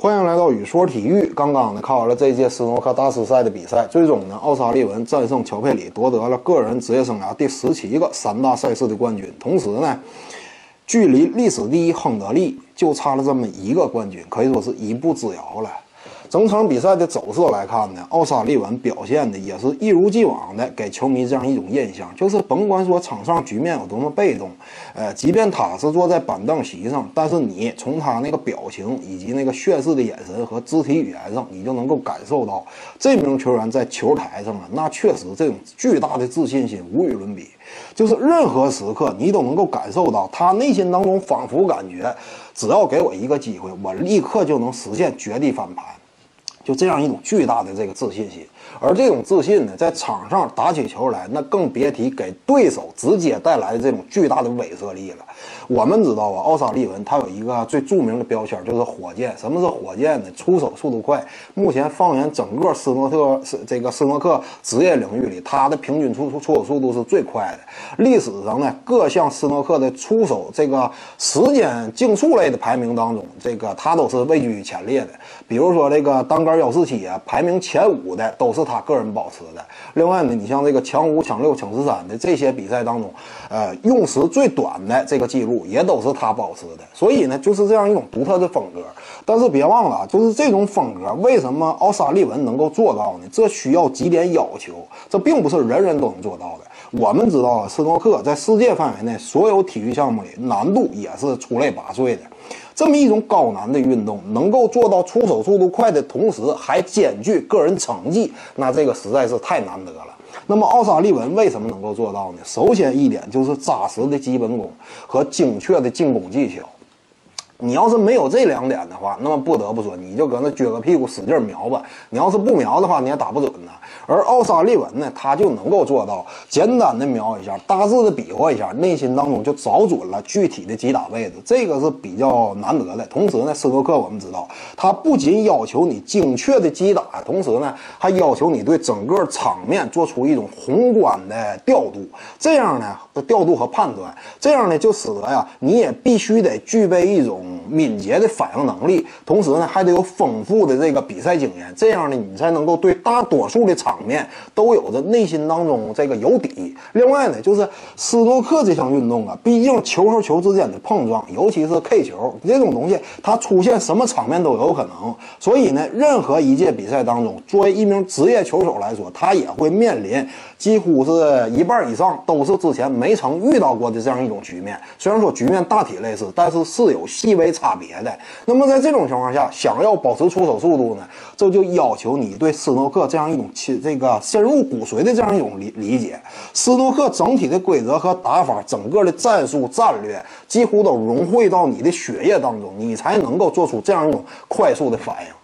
欢迎来到雨说体育。刚刚呢，看完了这届斯诺克大师赛的比赛，最终呢，奥沙利文战胜乔佩里，夺得了个人职业生涯第十七个三大赛事的冠军。同时呢，距离历史第一亨德利就差了这么一个冠军，可以说是一步之遥了。整场比赛的走势来看呢，奥沙利文表现的也是一如既往的给球迷这样一种印象，就是甭管说场上局面有多么被动，呃，即便他是坐在板凳席上，但是你从他那个表情以及那个炫世的眼神和肢体语言上，你就能够感受到这名球员在球台上啊，那确实这种巨大的自信心无与伦比，就是任何时刻你都能够感受到他内心当中仿佛感觉，只要给我一个机会，我立刻就能实现绝地翻盘。就这样一种巨大的这个自信心，而这种自信呢，在场上打起球来，那更别提给对手直接带来的这种巨大的威慑力了。我们知道啊，奥沙利文他有一个最著名的标签，就是火箭。什么是火箭呢？出手速度快。目前放眼整个斯诺特这个斯诺克职业领域里，他的平均出出出手速度是最快的。历史上呢，各项斯诺克的出手这个时间竞速类的排名当中，这个他都是位居前列的。比如说这个单杆幺四七啊，排名前五的都是是他个人保持的。另外呢，你像这个抢五、抢六、抢十三的这些比赛当中，呃，用时最短的这个记录也都是他保持的。所以呢，就是这样一种独特的风格。但是别忘了，就是这种风格，为什么奥沙利文能够做到呢？这需要几点要求，这并不是人人都能做到的。我们知道啊，斯诺克在世界范围内所有体育项目里难度也是出类拔萃的。这么一种高难的运动，能够做到出手速度快的同时还兼具个人成绩，那这个实在是太难得了。那么奥沙利文为什么能够做到呢？首先一点就是扎实的基本功和精确的进攻技巧。你要是没有这两点的话，那么不得不说，你就搁那撅个屁股使劲瞄吧。你要是不瞄的话，你也打不准呢。而奥沙利文呢，他就能够做到简单的瞄一下，大致的比划一下，内心当中就找准了具体的击打位置，这个是比较难得的。同时呢，斯诺克我们知道，他不仅要求你精确的击打，同时呢，还要求你对整个场面做出一种宏观的调度，这样呢，调度和判断，这样呢，就使得呀，你也必须得具备一种。敏捷的反应能力，同时呢还得有丰富的这个比赛经验，这样呢你才能够对大多数的场面都有着内心当中这个有底。另外呢，就是斯诺克这项运动啊，毕竟球和球之间的碰撞，尤其是 K 球这种东西，它出现什么场面都有可能。所以呢，任何一届比赛当中，作为一名职业球手来说，他也会面临几乎是一半以上都是之前没曾遇到过的这样一种局面。虽然说局面大体类似，但是是有细微。差别的，那么在这种情况下，想要保持出手速度呢，这就要求你对斯诺克这样一种亲这个深入骨髓的这样一种理理解。斯诺克整体的规则和打法，整个的战术战略几乎都融汇到你的血液当中，你才能够做出这样一种快速的反应。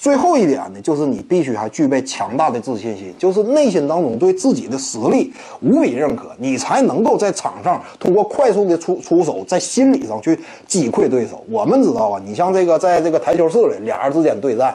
最后一点呢，就是你必须还具备强大的自信心，就是内心当中对自己的实力无比认可，你才能够在场上通过快速的出出手，在心理上去击溃对手。我们知道啊，你像这个在这个台球室里，俩人之间对战。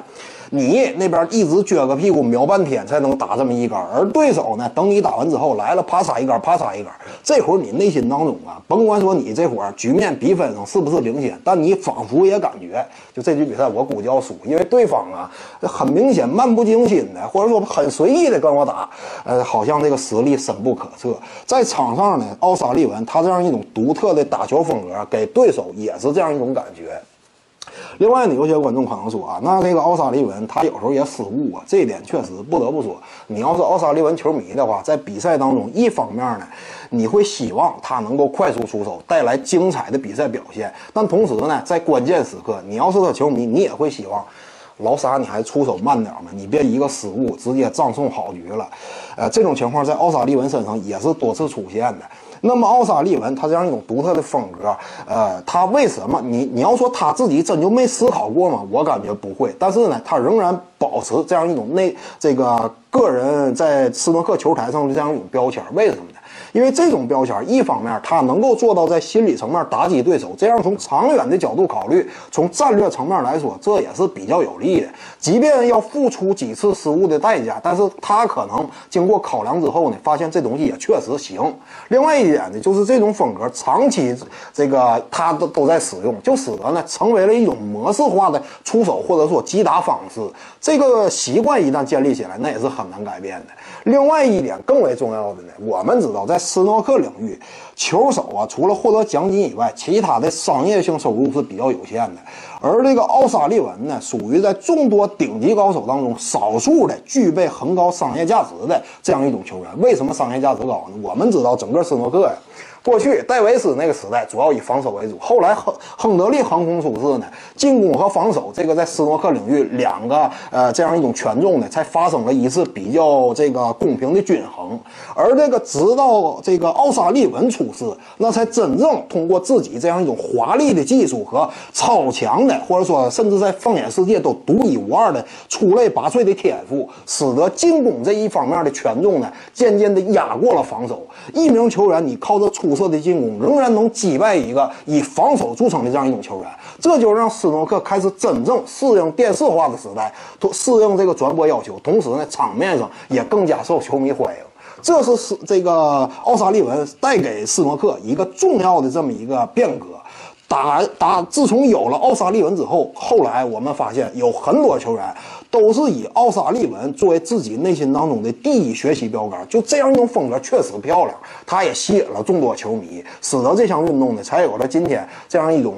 你那边一直撅个屁股瞄半天才能打这么一杆，而对手呢，等你打完之后来了，啪嚓一杆，啪嚓一杆。这会儿你内心当中啊，甭管说你这会儿局面比分上是不是领先，但你仿佛也感觉，就这局比赛我估计要输，因为对方啊，很明显漫不经心的，或者说很随意的跟我打，呃，好像这个实力深不可测。在场上呢，奥沙利文他这样一种独特的打球风格，给对手也是这样一种感觉。另外呢，有些观众可能说啊，那这个奥沙利文他有时候也失误啊，这一点确实不得不说。你要是奥沙利文球迷的话，在比赛当中，一方面呢，你会希望他能够快速出手，带来精彩的比赛表现；但同时呢，在关键时刻，你要是他球迷，你也会希望老沙你还出手慢点嘛，你别一个失误直接葬送好局了。呃，这种情况在奥沙利文身上也是多次出现的。那么奥沙利文他这样一种独特的风格，呃，他为什么你你要说他自己真就没思考过吗？我感觉不会，但是呢，他仍然保持这样一种内这个个人在斯诺克球台上的这样一种标签。为什么？因为这种标签，一方面他能够做到在心理层面打击对手，这样从长远的角度考虑，从战略层面来说，这也是比较有利的。即便要付出几次失误的代价，但是他可能经过考量之后呢，发现这东西也确实行。另外一点呢，就是这种风格长期这个他都都在使用，就使得呢成为了一种模式化的出手或者说击打方式。这个习惯一旦建立起来，那也是很难改变的。另外一点更为重要的呢，我们知道在斯诺克领域，球手啊除了获得奖金以外，其他的商业性收入是比较有限的。而这个奥沙利文呢，属于在众多顶级高手当中少数的具备很高商业价值的这样一种球员。为什么商业价值高呢？我们知道整个斯诺克呀。过去戴维斯那个时代主要以防守为主，后来亨亨德利横空出世呢，进攻和防守这个在斯诺克领域两个呃这样一种权重呢，才发生了一次比较这个公平的均衡。而这个直到这个奥沙利文出世，那才真正通过自己这样一种华丽的技术和超强的，或者说甚至在放眼世界都独一无二的出类拔萃的天赋，使得进攻这一方面的权重呢，渐渐的压过了防守。一名球员你靠着出色的进攻仍然能击败一个以防守著称的这样一种球员，这就让斯诺克开始真正适应电视化的时代，适应这个转播要求，同时呢，场面上也更加受球迷欢迎。这是斯这个奥沙利文带给斯诺克一个重要的这么一个变革。打打，自从有了奥沙利文之后，后来我们发现有很多球员。都是以奥沙利文作为自己内心当中的第一学习标杆，就这样一种风格确实漂亮，他也吸引了众多球迷，使得这项运动呢才有了今天这样一种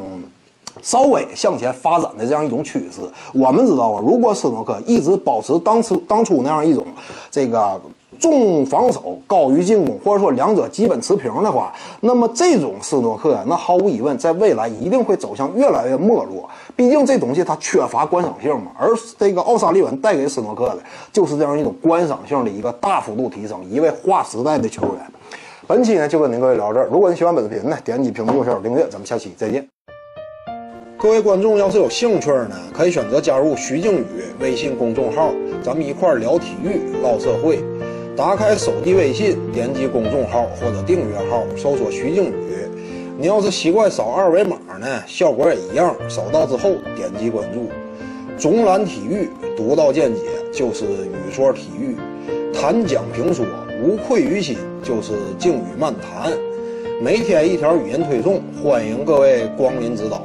稍微向前发展的这样一种趋势。我们知道啊，如果斯诺克一直保持当初当初那样一种这个。重防守高于进攻，或者说两者基本持平的话，那么这种斯诺克呀，那毫无疑问，在未来一定会走向越来越没落。毕竟这东西它缺乏观赏性嘛。而这个奥沙利文带给斯诺克的，就是这样一种观赏性的一个大幅度提升，一位划时代的球员。本期呢就跟您各位聊这儿。如果您喜欢本视频呢，点击屏幕右下角订阅，咱们下期再见。各位观众要是有兴趣呢，可以选择加入徐静宇微信公众号，咱们一块聊体育、唠社会。打开手机微信，点击公众号或者订阅号，搜索徐静宇。你要是习惯扫二维码呢，效果也一样。扫到之后点击关注。总览体育，独到见解就是语说体育，谈讲评说无愧于心就是静语漫谈。每天一条语音推送，欢迎各位光临指导。